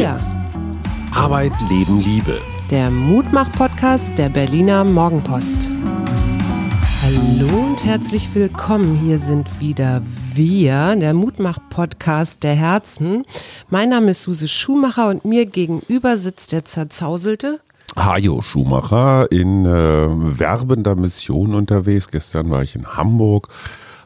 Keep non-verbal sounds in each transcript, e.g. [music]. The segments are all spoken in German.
Wir. Arbeit, Leben, Liebe. Der Mutmach-Podcast der Berliner Morgenpost. Hallo und herzlich willkommen. Hier sind wieder wir, der Mutmach-Podcast der Herzen. Mein Name ist Suse Schumacher und mir gegenüber sitzt der zerzauselte Hajo Schumacher in äh, werbender Mission unterwegs. Gestern war ich in Hamburg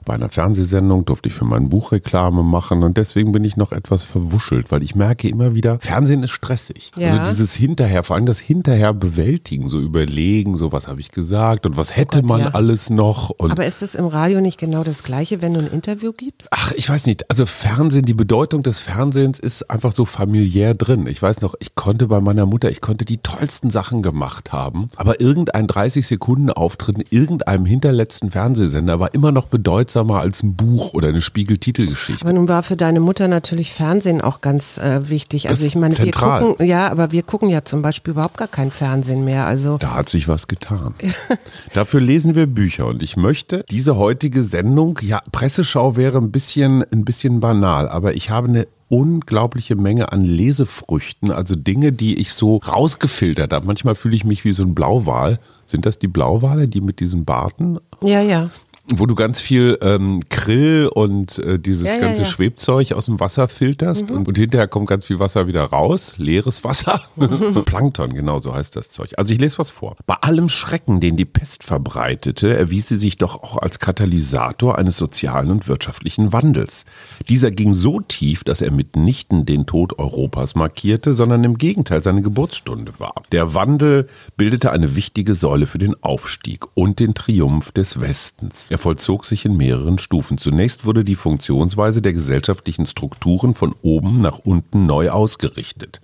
bei einer Fernsehsendung durfte ich für mein Buch Reklame machen und deswegen bin ich noch etwas verwuschelt, weil ich merke immer wieder, Fernsehen ist stressig. Ja. Also dieses Hinterher, vor allem das Hinterher bewältigen, so überlegen, so was habe ich gesagt und was oh hätte oh Gott, man ja. alles noch. Aber ist das im Radio nicht genau das Gleiche, wenn du ein Interview gibst? Ach, ich weiß nicht. Also Fernsehen, die Bedeutung des Fernsehens ist einfach so familiär drin. Ich weiß noch, ich konnte bei meiner Mutter, ich konnte die tollsten Sachen gemacht haben, aber irgendein 30 Sekunden Auftritt in irgendeinem hinterletzten Fernsehsender war immer noch bedeutsam wirksamer als ein Buch oder eine Spiegeltitelgeschichte. Aber nun war für deine Mutter natürlich Fernsehen auch ganz äh, wichtig. Also ich meine, zentral. wir gucken, ja, aber wir gucken ja zum Beispiel überhaupt gar kein Fernsehen mehr. Also da hat sich was getan. [laughs] Dafür lesen wir Bücher und ich möchte diese heutige Sendung, ja, Presseschau wäre ein bisschen, ein bisschen banal, aber ich habe eine unglaubliche Menge an Lesefrüchten, also Dinge, die ich so rausgefiltert habe. Manchmal fühle ich mich wie so ein Blauwal. Sind das die Blauwale, die mit diesen Barten? Ja, ja wo du ganz viel ähm, Krill und äh, dieses ja, ganze ja, ja. Schwebzeug aus dem Wasser filterst mhm. und, und, hinterher kommt ganz viel Wasser wieder raus, leeres Wasser. Mhm. [laughs] Plankton, genau so heißt das Zeug. Also ich lese was vor. Bei allem Schrecken, den die Pest verbreitete, erwies sie sich doch auch als Katalysator eines sozialen und wirtschaftlichen Wandels. Dieser ging so tief, dass er mitnichten den Tod Europas markierte, sondern im Gegenteil seine Geburtsstunde war. Der Wandel bildete eine wichtige Säule für den Aufstieg und den Triumph des Westens. Er vollzog sich in mehreren Stufen. Zunächst wurde die Funktionsweise der gesellschaftlichen Strukturen von oben nach unten neu ausgerichtet.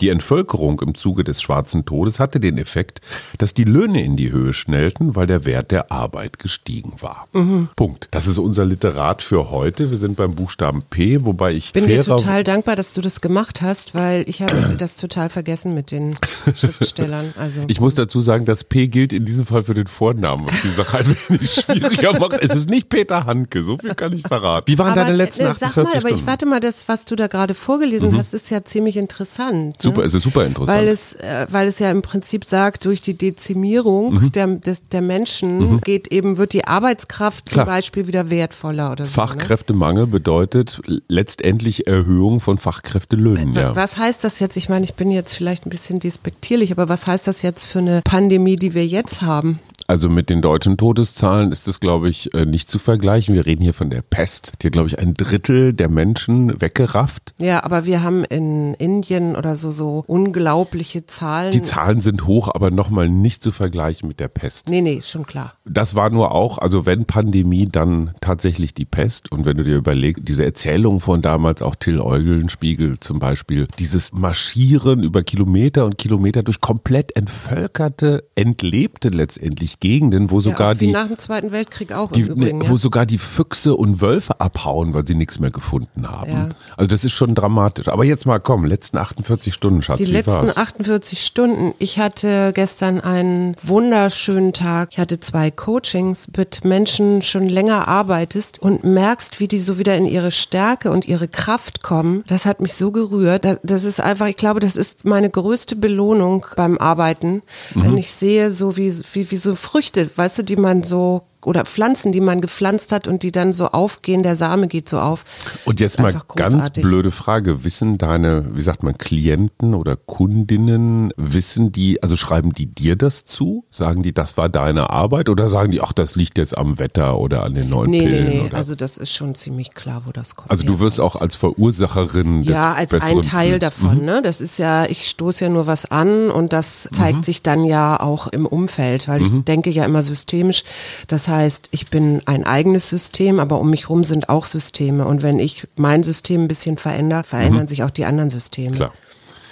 Die Entvölkerung im Zuge des Schwarzen Todes hatte den Effekt, dass die Löhne in die Höhe schnellten, weil der Wert der Arbeit gestiegen war. Mhm. Punkt. Das ist unser Literat für heute. Wir sind beim Buchstaben P, wobei ich bin dir total dankbar, dass du das gemacht hast, weil ich habe [clears throat] das total vergessen mit den Schriftstellern. Also ich muss dazu sagen, dass P gilt in diesem Fall für den Vornamen, was die Sache ein wenig schwieriger macht. Es ist nicht Peter Handke, so viel kann ich verraten. Wie waren aber, deine letzten 48 äh, sag mal, aber ich warte mal, das, was du da gerade vorgelesen mhm. hast, ist ja ziemlich interessant. Super, es ist super interessant. Weil es, äh, weil es ja im Prinzip sagt, durch die Dezimierung mhm. der, des, der Menschen mhm. geht eben, wird die Arbeitskraft Klar. zum Beispiel wieder wertvoller oder so. Ne? Fachkräftemangel ne? bedeutet letztendlich Erhöhung von Fachkräftelöhnen. Ja. Was heißt das jetzt? Ich meine, ich bin jetzt vielleicht ein bisschen despektierlich, aber was heißt das jetzt für eine Pandemie, die wir jetzt haben? Also mit den deutschen Todeszahlen ist das, glaube ich, äh, nicht zu vergleichen. Wir reden hier von der Pest, die hat, glaube ich, ein Drittel der Menschen weggerafft. Ja, aber wir haben in Indien oder so so unglaubliche Zahlen. Die Zahlen sind hoch, aber nochmal nicht zu vergleichen mit der Pest. Nee, nee, schon klar. Das war nur auch, also wenn Pandemie, dann tatsächlich die Pest. Und wenn du dir überlegst, diese Erzählung von damals auch Till Eulenspiegel zum Beispiel, dieses Marschieren über Kilometer und Kilometer durch komplett entvölkerte, entlebte letztendlich Gegenden, wo sogar ja, die nach dem Zweiten Weltkrieg auch die, Übrigen, wo sogar die Füchse und Wölfe abhauen, weil sie nichts mehr gefunden haben. Ja. Also das ist schon dramatisch. Aber jetzt mal komm, letzten 48 Stunden, Schatz. Die letzten war's? 48 Stunden. Ich hatte gestern einen wunderschönen Tag. Ich hatte zwei Coachings mit Menschen schon länger arbeitest und merkst, wie die so wieder in ihre Stärke und ihre Kraft kommen. Das hat mich so gerührt. Das ist einfach, ich glaube, das ist meine größte Belohnung beim Arbeiten, mhm. wenn ich sehe, so wie, wie, wie so Früchte, weißt du, die man so oder Pflanzen, die man gepflanzt hat und die dann so aufgehen, der Same geht so auf. Und jetzt mal ganz blöde Frage, wissen deine, wie sagt man, Klienten oder Kundinnen, wissen die, also schreiben die dir das zu? Sagen die, das war deine Arbeit oder sagen die, ach, das liegt jetzt am Wetter oder an den neuen nee, Pillen? Nee, nee, nee, also das ist schon ziemlich klar, wo das kommt. Also du wirst auch als Verursacherin des Ja, als ein Teil Films. davon, mhm. ne? Das ist ja, ich stoße ja nur was an und das zeigt mhm. sich dann ja auch im Umfeld, weil mhm. ich denke ja immer systemisch, das heißt, ich bin ein eigenes System, aber um mich rum sind auch Systeme. Und wenn ich mein System ein bisschen verändere, verändern mhm. sich auch die anderen Systeme. Klar.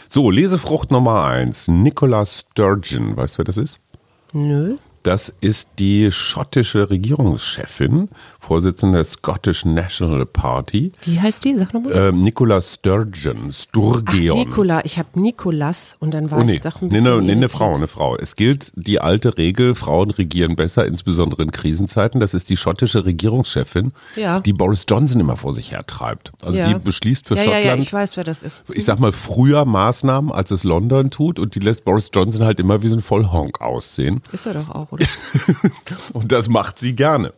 So, Lesefrucht Nummer eins. Nicola Sturgeon. Weißt du, wer das ist? Nö. Das ist die schottische Regierungschefin, Vorsitzende der Scottish National Party. Wie heißt die? Sag nochmal. Ähm, Nicola Sturgeon. Sturgeon. Ach, Nicola, ich habe Nikolas und dann war Oh, nee. ich doch ein nee, bisschen nee, nee, eine irritiert. Frau, eine Frau. Es gilt die alte Regel, Frauen regieren besser, insbesondere in Krisenzeiten. Das ist die schottische Regierungschefin, Ja. die Boris Johnson immer vor sich hertreibt. Also Ja. die beschließt für ja, ja, Schottland, ja, ich weiß, wer das ist. ich sag mal, früher Maßnahmen, als es London tut und die lässt Boris Johnson halt immer wie so ein Vollhonk aussehen. Ist er doch auch, oder? [laughs] Und das macht sie gerne.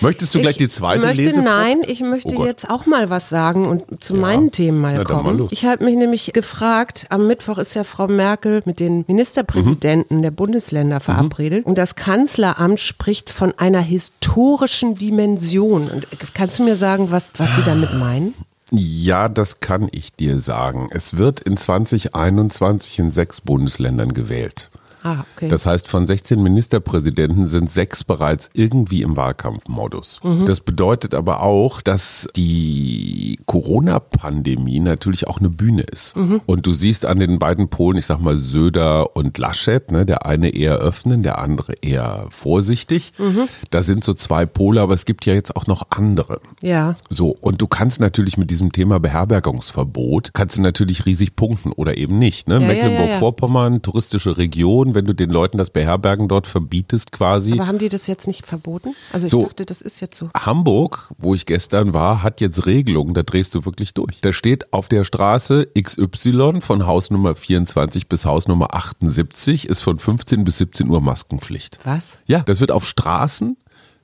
Möchtest du gleich die zweite möchte, Lese? Nein, ich möchte Oh jetzt auch mal was sagen und zu meinen Themen mal Na, mal kommen. los. ich habe mich nämlich gefragt, am Mittwoch ist ja Frau Merkel mit den Ministerpräsidenten Mhm. der Bundesländer verabredet und das Kanzleramt spricht von einer historischen Dimension. Und kannst du mir sagen, was, was Sie damit meinen? Ja, das kann ich dir sagen. Es wird in 2021 in sechs Bundesländern gewählt. Ah, okay. Das heißt, von 16 Ministerpräsidenten sind sechs bereits irgendwie im Wahlkampfmodus. Mhm. Das bedeutet aber auch, dass die Corona-Pandemie natürlich auch eine Bühne ist. Mhm. Und du siehst an den beiden Polen, ich sag mal Söder und Laschet, ne, der eine eher öffnen, der andere eher vorsichtig. Mhm. Da sind so zwei Pole, aber es gibt ja jetzt auch noch andere. ja. So, und du kannst natürlich mit diesem Thema Beherbergungsverbot, kannst du natürlich riesig punkten oder eben nicht. Ne? Ja, Mecklenburg-Vorpommern, touristische Region, wenn du den Leuten das Beherbergen dort verbietest quasi. Aber haben die das jetzt nicht verboten? Also ich So. dachte, das ist jetzt so. Hamburg, wo ich gestern war, hat jetzt Regelungen, da drehst du wirklich durch. Da steht auf der Straße XY von Hausnummer 24 bis Hausnummer 78 ist von 15 bis 17 Uhr Maskenpflicht. Was? Ja, das wird auf Straßen,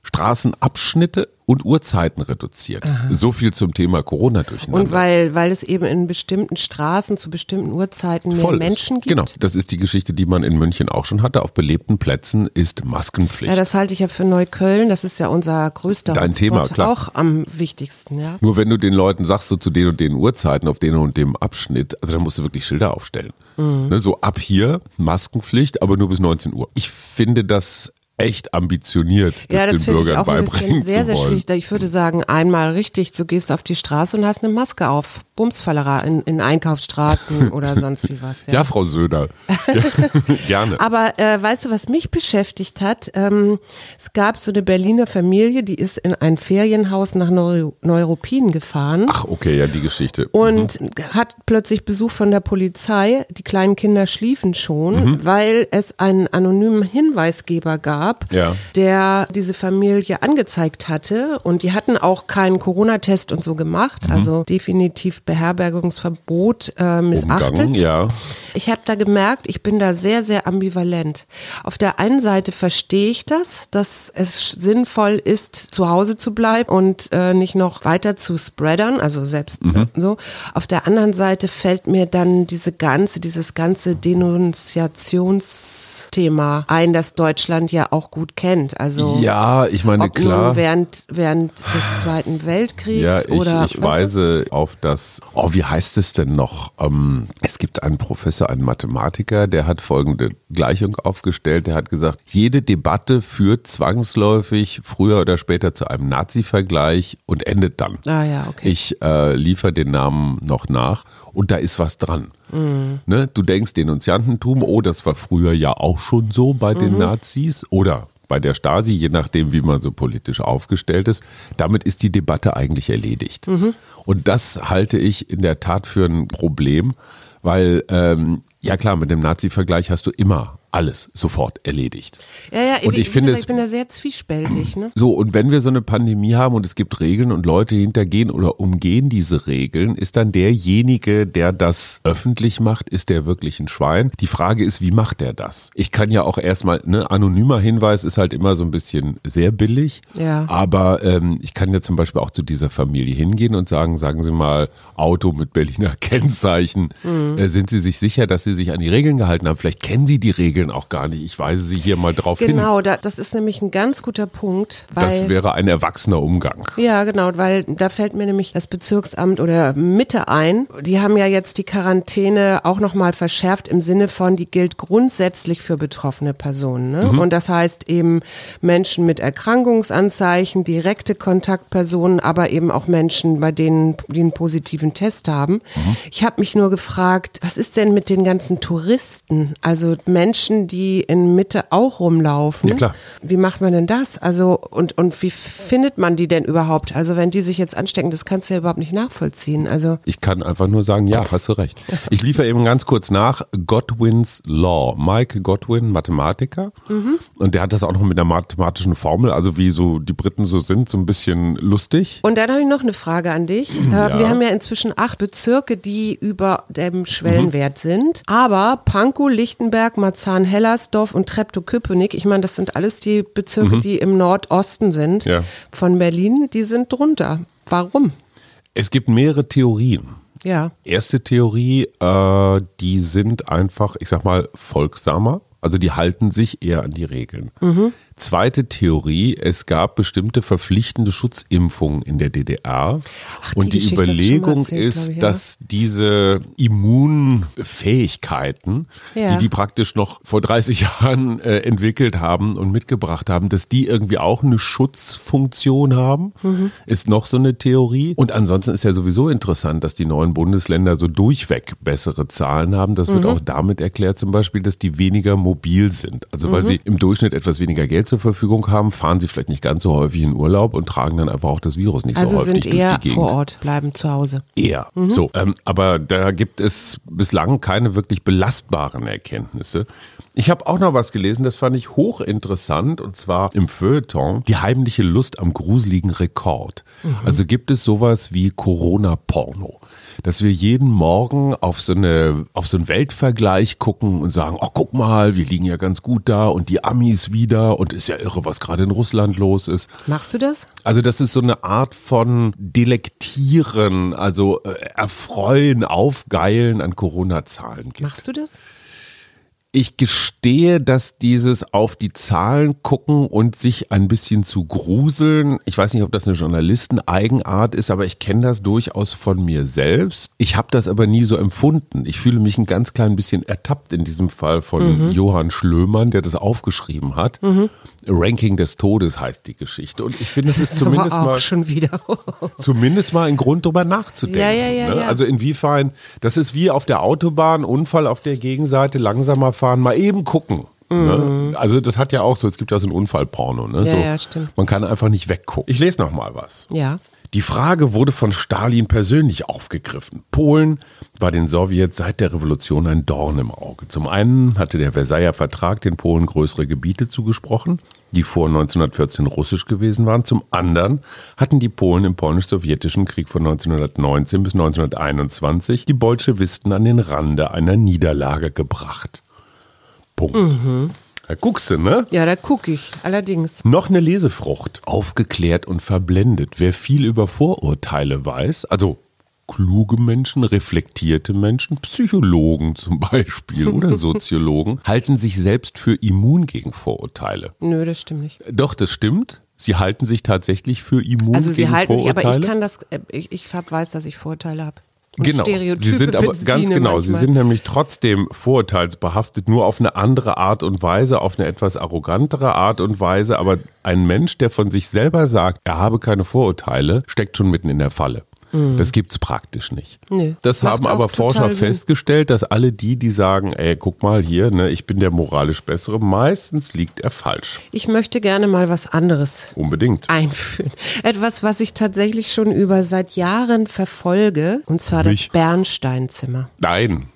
Straßenabschnitte und Uhrzeiten reduziert. So viel zum Thema Corona durcheinander. Und weil, weil es eben in bestimmten Straßen zu bestimmten Uhrzeiten mehr Voll ist. Menschen gibt? Genau, das ist die Geschichte, die man in München auch schon hatte. Auf belebten Plätzen ist Maskenpflicht. Ja, das halte ich ja für Neukölln. Das ist ja unser größter Dein Thema, Hotspot, klar. auch am wichtigsten, ja. Nur wenn du den Leuten sagst, so zu den und den Uhrzeiten, auf den und dem Abschnitt, also da musst du wirklich Schilder aufstellen. Mhm. Ne, so ab hier Maskenpflicht, aber nur bis 19 Uhr. Ich finde das echt ambitioniert, das Ja, das den finde ich Bürgern auch ein beibringen sehr, zu sehr wollen. schwierig. Ich würde sagen, einmal richtig, du gehst auf die Straße und hast eine Maske auf. Bumsfallera in, in Einkaufsstraßen [laughs] oder sonst wie was. Ja, Frau Söder. [laughs] Gerne. Aber äh, weißt du, was mich beschäftigt hat? Ähm, es gab so eine Berliner Familie, die ist in ein Ferienhaus nach Neu Neuruppin gefahren. Ach, okay, ja, die Geschichte. und hat plötzlich Besuch von der Polizei. Die kleinen Kinder schliefen schon, Mhm. weil es einen anonymen Hinweisgeber gab, Ja. der diese Familie angezeigt hatte. Und die hatten auch keinen Corona-Test und so gemacht, Mhm. also definitiv Beherbergungsverbot äh, missachtet. Umgangen, ja. Ich habe da gemerkt, ich bin da sehr, sehr ambivalent. Auf der einen Seite verstehe ich das, dass es sinnvoll ist, zu Hause zu bleiben und äh, nicht noch weiter zu spreadern, also selbst Mhm. äh, so. Auf der anderen Seite fällt mir dann diese ganze, dieses ganze Denunziationsthema ein, das Deutschland ja auch gut kennt. Also Ja, ich meine, ob klar. nun während, während des Zweiten Weltkriegs Ja, ich, oder ich weißt du? weise auf das, oh, wie heißt es denn noch? Ähm, es gibt einen Professor, einen Mathematiker, der hat folgende Gleichung aufgestellt. Der hat gesagt, jede Debatte führt zwangsläufig früher oder später zu einem Nazi-Vergleich und endet dann. Ah ja, okay. Ich äh, liefere den Namen noch nach und da ist was dran. Mhm. Ne? Du denkst Denunziantentum, oh, das war früher ja auch schon so bei den Mhm. Nazis oder bei der Stasi, je nachdem, wie man so politisch aufgestellt ist. Damit ist die Debatte eigentlich erledigt. Mhm. Und das halte ich in der Tat für ein Problem, weil, ähm, ja klar, mit dem Nazi-Vergleich hast du immer alles sofort erledigt. Ja, ja, Und ich wie finde gesagt, es- ich bin da sehr zwiespältig. Ne? So, und wenn wir so eine Pandemie haben und es gibt Regeln und Leute hintergehen oder umgehen diese Regeln, ist dann derjenige, der das öffentlich macht, ist der wirklich ein Schwein? Die Frage ist, wie macht der das? Ich kann ja auch erstmal, ne, anonymer Hinweis ist halt immer so ein bisschen sehr billig. Ja. Aber ähm, ich kann ja zum Beispiel auch zu dieser Familie hingehen und sagen, sagen Sie mal, Auto mit Berliner [laughs] Kennzeichen. Mhm. Äh, sind Sie sich sicher, dass Sie sich an die Regeln gehalten haben? Vielleicht kennen Sie die Regeln auch gar nicht. Ich weise Sie hier mal drauf hin. Genau, da, das ist nämlich ein ganz guter Punkt, Das wäre ein erwachsener Umgang. ja, genau, weil da fällt mir nämlich das Bezirksamt oder Mitte ein. Die haben ja jetzt die Quarantäne auch nochmal verschärft im Sinne von, die gilt grundsätzlich für betroffene Personen. Ne? Und das heißt eben Menschen mit Erkrankungsanzeichen, direkte Kontaktpersonen, aber eben auch Menschen, bei denen die einen positiven Test haben. Ich habe mich nur gefragt, was ist denn mit den ganzen Touristen? Also Menschen, Menschen, die in Mitte auch rumlaufen. Ja, klar. Wie macht man denn das? Also, und, und wie findet man die denn überhaupt? Also, wenn die sich jetzt anstecken, das kannst du ja überhaupt nicht nachvollziehen. Also. Ich kann einfach nur sagen, ja, hast du recht. Ich liefere eben ganz kurz nach Godwin's Law. Mike Godwin, Mathematiker. Mhm. Und der hat das auch noch mit einer mathematischen Formel, also wie so die Briten so sind, so ein bisschen lustig. Und dann habe ich noch eine Frage an dich. Ja. Wir haben ja inzwischen acht Bezirke, die über dem Schwellenwert mhm. sind. Aber Pankow, Lichtenberg, Marzahn-Hellersdorf und Treptow-Köpenick, ich meine, das sind alles die Bezirke, mhm. die im Nordosten sind ja. von Berlin, die sind drunter. Warum? Es gibt mehrere Theorien. Ja. Erste Theorie, äh, die sind einfach, ich sag mal, folgsamer. Also die halten sich eher an die Regeln. Mhm. Zweite Theorie, es gab bestimmte verpflichtende Schutzimpfungen in der DDR. Ach, und die, die Überlegung erzählt, ist, ich, ja. dass diese Immunfähigkeiten, ja. die die praktisch noch vor 30 [laughs] Jahren äh, entwickelt haben und mitgebracht haben, dass die irgendwie auch eine Schutzfunktion haben, mhm. ist noch so eine Theorie. Und ansonsten ist ja sowieso interessant, dass die neuen Bundesländer so durchweg bessere Zahlen haben. Das wird mhm. auch damit erklärt zum Beispiel, dass die weniger mobil sind. Also weil mhm. sie im Durchschnitt etwas weniger Geld zur Verfügung haben, fahren sie vielleicht nicht ganz so häufig in Urlaub und tragen dann einfach auch das Virus nicht also so häufig durch die Gegend. Also sind eher vor Ort, bleiben zu Hause. Eher. Mhm. So, ähm, aber da gibt es bislang keine wirklich belastbaren Erkenntnisse. Ich habe auch noch was gelesen, das fand ich hochinteressant und zwar im Feuilleton die heimliche Lust am gruseligen Rekord. Mhm. Also gibt es sowas wie Corona-Porno dass wir jeden Morgen auf so eine, auf so einen Weltvergleich gucken und sagen, oh, guck mal, wir liegen ja ganz gut da und die Amis wieder und ist ja irre, was gerade in Russland los ist. Machst du das? Also das ist so eine Art von Delektieren, also äh, Erfreuen, Aufgeilen an Corona-Zahlen Machst du das? Ich gestehe, dass dieses auf die Zahlen gucken und sich ein bisschen zu gruseln, ich weiß nicht, ob das eine Journalisten-Eigenart ist, aber ich kenne das durchaus von mir selbst. Ich habe das aber nie so empfunden. Ich fühle mich ein ganz klein bisschen ertappt in diesem Fall von mhm. Johann Schlömann, der das aufgeschrieben hat. Mhm. Ranking des Todes heißt die Geschichte. Und ich finde, es ist [laughs] zumindest mal schon wieder. [laughs] zumindest mal ein Grund, darüber nachzudenken. Ja, ja, ja, ne? Also inwiefern, das ist wie auf der Autobahn, Unfall auf der Gegenseite, langsamer fahren, mal eben gucken. Mhm. Ne? Also das hat ja auch so, es gibt ja so ein Unfallporno. Ne? Ja, so, ja, stimmt. Man kann einfach nicht weggucken. Ich lese noch mal was. Ja. Die Frage wurde von Stalin persönlich aufgegriffen. Polen war den Sowjets seit der Revolution ein Dorn im Auge. Zum einen hatte der Versailler Vertrag den Polen größere Gebiete zugesprochen, die vor 1914 russisch gewesen waren. Zum anderen hatten die Polen im polnisch-sowjetischen Krieg von 1919 bis 1921 die Bolschewisten an den Rande einer Niederlage gebracht. Punkt. Mhm. Da guckst du, ne? Ja, da guck ich, allerdings. Noch eine Lesefrucht. Aufgeklärt und verblendet. Wer viel über Vorurteile weiß, also kluge Menschen, reflektierte Menschen, Psychologen zum Beispiel oder [laughs] Soziologen, halten sich selbst für immun gegen Vorurteile. Nö, das stimmt nicht. Doch, das stimmt. Sie halten sich tatsächlich für immun also gegen Vorurteile. Also sie halten sich, aber ich kann das, äh, ich, ich weiß, dass ich Vorurteile habe genau. Stereotype Sie sind aber ganz genau, manchmal. sie sind nämlich trotzdem vorurteilsbehaftet, nur auf eine andere Art und Weise, auf eine etwas arrogantere Art und Weise. Aber ein Mensch, der von sich selber sagt, er habe keine Vorurteile, steckt schon mitten in der Falle. Mhm. Das gibt's praktisch nicht. Nee, das haben aber Forscher festgestellt, dass alle die, die sagen, ey, guck mal hier, ne, ich bin der moralisch Bessere, meistens liegt er falsch. Ich möchte gerne mal was anderes Unbedingt. einführen. Etwas, was ich tatsächlich schon über seit Jahren verfolge, und zwar Mich? das Bernsteinzimmer. Nein.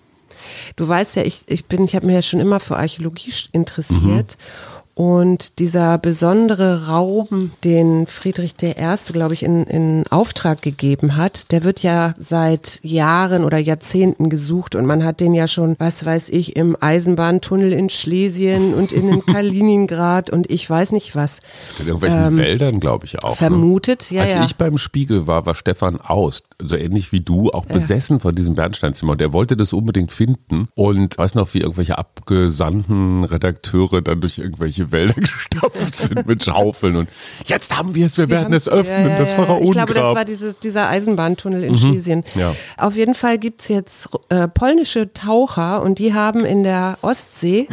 Du weißt ja, ich, ich bin, ich habe mich ja schon immer für Archäologie interessiert. Mhm. Und dieser besondere Raum, den Friedrich I., glaube ich, in, in Auftrag gegeben hat, der wird ja seit Jahren oder Jahrzehnten gesucht und man hat den ja schon, was weiß ich, im Eisenbahntunnel in Schlesien und in [laughs] Kaliningrad und ich weiß nicht was. In irgendwelchen ähm, Wäldern, glaube ich auch. Ne? Vermutet, ne? ja. Als ja. ich beim Spiegel war, war Stefan Aust, so ähnlich wie du, auch ja. besessen von diesem Bernsteinzimmer. Und der wollte das unbedingt finden und weiß noch, wie irgendwelche abgesandten Redakteure dann durch irgendwelche irgendwelche Wälder [laughs] gestapft sind mit Schaufeln und jetzt haben wir es, wir, wir werden es öffnen, ja, ja, das Pharaonengrab. Ich glaube, das war diese, dieser Eisenbahntunnel in mhm. Schlesien. Ja. Auf jeden Fall gibt es jetzt äh, polnische Taucher und die haben in der Ostsee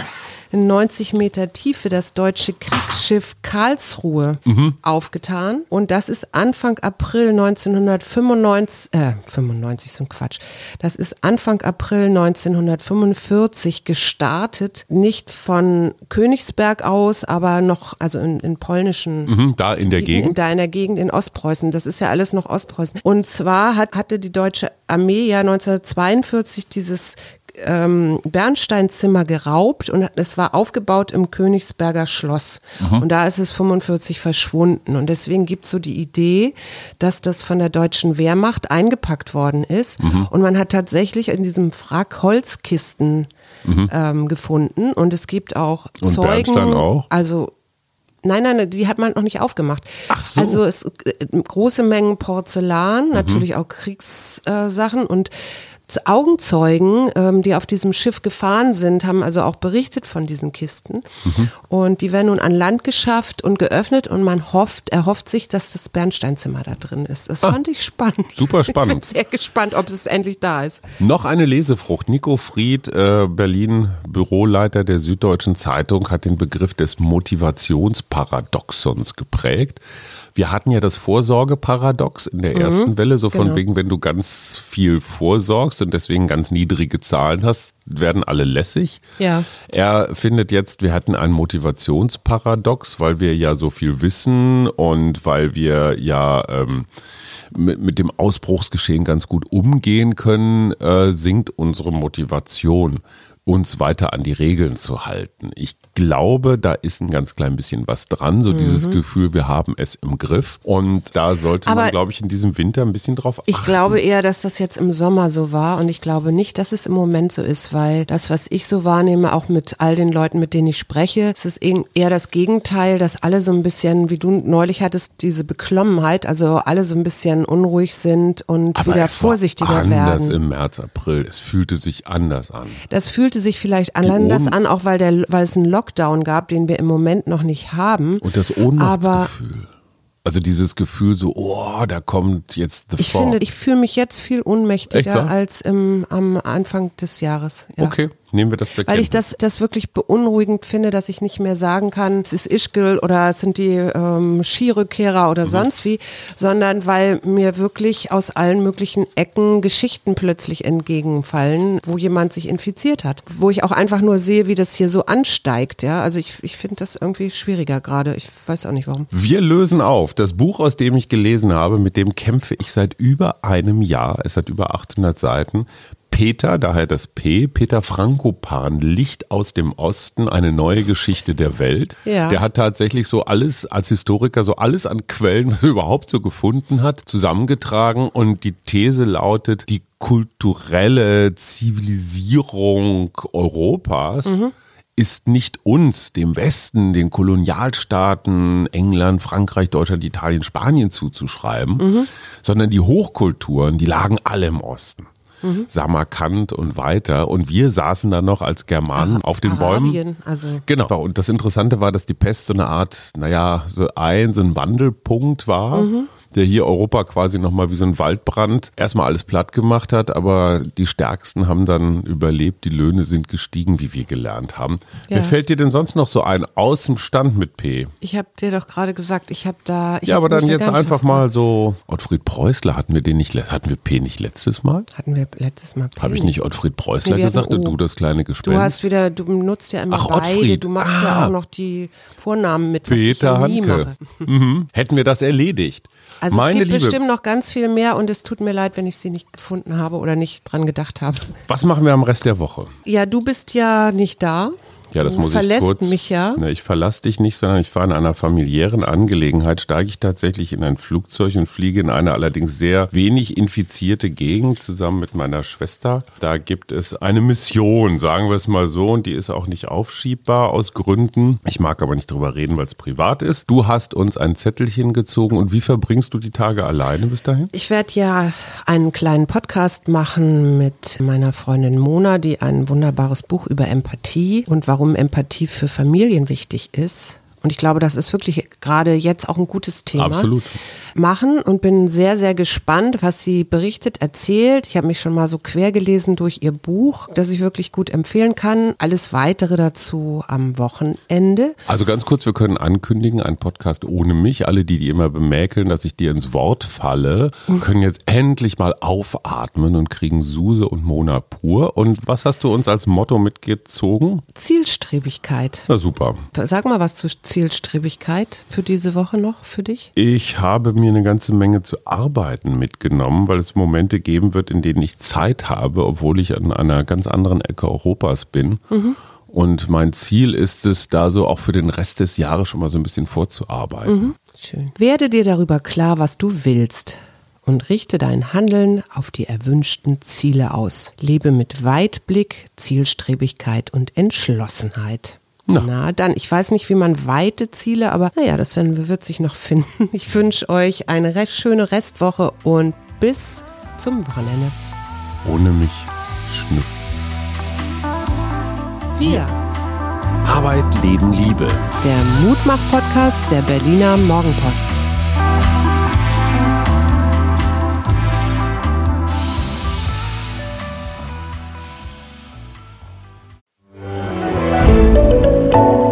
in 90 Meter Tiefe das deutsche Kriegsschiff Karlsruhe mhm. aufgetan. Und das ist Anfang April 1995, äh, 95 so ein Quatsch. Das ist Anfang April 1945 gestartet. Nicht von Königsberg aus, aber noch, also in, in polnischen. Mhm, da in der Gegend? Da in der Gegend in Ostpreußen. Das ist ja alles noch Ostpreußen. Und zwar hat, hatte die deutsche Armee ja 1942 dieses ähm, Bernsteinzimmer geraubt und es war aufgebaut im Königsberger Schloss. Mhm. Und da ist es 45 verschwunden. Und deswegen gibt es so die Idee, dass das von der deutschen Wehrmacht eingepackt worden ist. Mhm. Und man hat tatsächlich in diesem Wrack Holzkisten mhm. ähm, gefunden. Und es gibt auch und Zeugen. Bernstein auch? Also Nein, nein, die hat man noch nicht aufgemacht. Ach so. Also es äh, große Mengen Porzellan, mhm. natürlich auch Kriegssachen und Augenzeugen, ähm, die auf diesem Schiff gefahren sind, haben also auch berichtet von diesen Kisten. Mhm. Und die werden nun an Land geschafft und geöffnet und man hofft, erhofft sich, dass das Bernsteinzimmer da drin ist. Das ah, fand ich spannend. Super spannend. Ich bin sehr gespannt, ob es endlich da ist. Noch eine Lesefrucht. Nico Fried, äh, Berlin Büroleiter der Süddeutschen Zeitung, hat den Begriff des Motivationsparadoxons geprägt. Wir hatten ja das Vorsorgeparadox in der mhm, ersten Welle, so von genau. wegen, wenn du ganz viel vorsorgst und deswegen ganz niedrige Zahlen hast, werden alle lässig. Ja. Er findet jetzt, wir hatten ein Motivationsparadox, weil wir ja so viel wissen und weil wir ja ähm, mit, mit dem Ausbruchsgeschehen ganz gut umgehen können, äh, sinkt unsere Motivation uns weiter an die Regeln zu halten. Ich glaube, da ist ein ganz klein bisschen was dran, so mhm. dieses Gefühl, wir haben es im Griff. Und da sollte Aber man, glaube ich, in diesem Winter ein bisschen drauf achten. Ich glaube eher, dass das jetzt im Sommer so war und ich glaube nicht, dass es im Moment so ist, weil das, was ich so wahrnehme, auch mit all den Leuten, mit denen ich spreche, es ist eher das Gegenteil, dass alle so ein bisschen, wie du neulich hattest, diese Beklommenheit, also alle so ein bisschen unruhig sind und Aber wieder vorsichtiger anders werden. im März, April. Es fühlte sich anders an. Das fühlte sich vielleicht anders an, auch weil, der, weil es ein Lockdown gab, den wir im Moment noch nicht haben. Und das Ohnmachtsgefühl. Also dieses Gefühl so, oh, da kommt jetzt the Ich finde, ich fühle mich jetzt viel ohnmächtiger als im, am Anfang des Jahres. Ja. Okay nehmen wir das zur Weil ich das, das wirklich beunruhigend finde, dass ich nicht mehr sagen kann, es ist Ischgl oder es sind die ähm, Skirückkehrer oder mhm. sonst wie, sondern weil mir wirklich aus allen möglichen Ecken Geschichten plötzlich entgegenfallen, wo jemand sich infiziert hat. Wo ich auch einfach nur sehe, wie das hier so ansteigt. Ja, also ich, ich finde das irgendwie schwieriger gerade. Ich weiß auch nicht warum. Wir lösen auf. Das Buch, aus dem ich gelesen habe, mit dem kämpfe ich seit über einem Jahr. Es hat über 800 Seiten. Peter, daher das P, Peter Frankopan, Licht aus dem Osten, eine neue Geschichte der Welt. Ja. Der hat tatsächlich so alles als Historiker, so alles an Quellen, was er [laughs] überhaupt so gefunden hat, zusammengetragen. Und die These lautet, die kulturelle Zivilisierung Europas mhm ist nicht uns, dem Westen, den Kolonialstaaten, England, Frankreich, Deutschland, Italien, Spanien zuzuschreiben, mhm. sondern die Hochkulturen, die lagen alle im Osten mhm. Samarkand und weiter. Und wir saßen da noch als Germanen Aha, auf den Arabien, Bäumen. Also. Genau. Und das Interessante war, dass die Pest so eine Art, naja, so ein, so ein Wandelpunkt war. Mhm der hier Europa quasi nochmal wie so ein Waldbrand erstmal alles platt gemacht hat, aber die Stärksten haben dann überlebt, die Löhne sind gestiegen, wie wir gelernt haben. Ja. Wer fällt dir denn sonst noch so ein aus dem Stand mit P? Ich habe dir doch gerade gesagt, ich habe da. Ich ja, aber dann jetzt einfach mal so. Ottfried Preußler hatten wir den nicht, hatten wir P nicht letztes Mal? Hatten wir letztes Mal P. Habe ich nicht Ottfried Preußler nee, gesagt und du das kleine Gespenst? Du hast wieder, du nutzt ja immer Ach, beide. Ottfried. Du machst ah. ja auch noch die Vornamen mit. Peter Hanke. Mhm. Hätten wir das erledigt. Also Meine es gibt Liebe. bestimmt noch ganz viel mehr und es tut mir leid, wenn ich sie nicht gefunden habe oder nicht dran gedacht habe. Was machen wir am Rest der Woche? Ja, du bist ja nicht da. Ja, das du muss ich kurz. mich ja. Ne, ich verlasse dich nicht, sondern ich fahre in einer familiären Angelegenheit, steige ich tatsächlich in ein Flugzeug und fliege in eine allerdings sehr wenig infizierte Gegend zusammen mit meiner Schwester. Da gibt es eine Mission, sagen wir es mal so, und die ist auch nicht aufschiebbar aus Gründen. Ich mag aber nicht drüber reden, weil es privat ist. Du hast uns ein Zettelchen gezogen und wie verbringst du die Tage alleine bis dahin? Ich werde ja einen kleinen Podcast machen mit meiner Freundin Mona, die ein wunderbares Buch über Empathie und warum warum Empathie für Familien wichtig ist und ich glaube, das ist wirklich gerade jetzt auch ein gutes Thema. Absolut. Machen und bin sehr, sehr gespannt, was sie berichtet, erzählt. Ich habe mich schon mal so quer gelesen durch ihr Buch, das ich wirklich gut empfehlen kann. Alles weitere dazu am Wochenende. Also ganz kurz, wir können ankündigen, ein Podcast ohne mich. Alle, die, die immer bemäkeln, dass ich dir ins Wort falle, können jetzt endlich mal aufatmen und kriegen Suse und Mona pur. Und was hast du uns als Motto mitgezogen? Zielstrebigkeit. Na super. Sag mal was zu Zielstrebigkeit für diese Woche noch für dich? Ich habe mir eine ganze Menge zu arbeiten mitgenommen, weil es Momente geben wird, in denen ich Zeit habe, obwohl ich an einer ganz anderen Ecke Europas bin. Mhm. Und mein Ziel ist es, da so auch für den Rest des Jahres schon mal so ein bisschen vorzuarbeiten. Mhm. Schön. Werde dir darüber klar, was du willst und richte dein Handeln auf die erwünschten Ziele aus. Lebe mit Weitblick, Zielstrebigkeit und Entschlossenheit. Na. Na, dann, ich weiß nicht, wie man weite Ziele, aber naja, das werden, wird sich noch finden. Ich wünsche euch eine recht schöne Restwoche und bis zum Wochenende. Ohne mich schnüff. Wir. Arbeit, Leben, Liebe. Der Mutmach-Podcast der Berliner Morgenpost.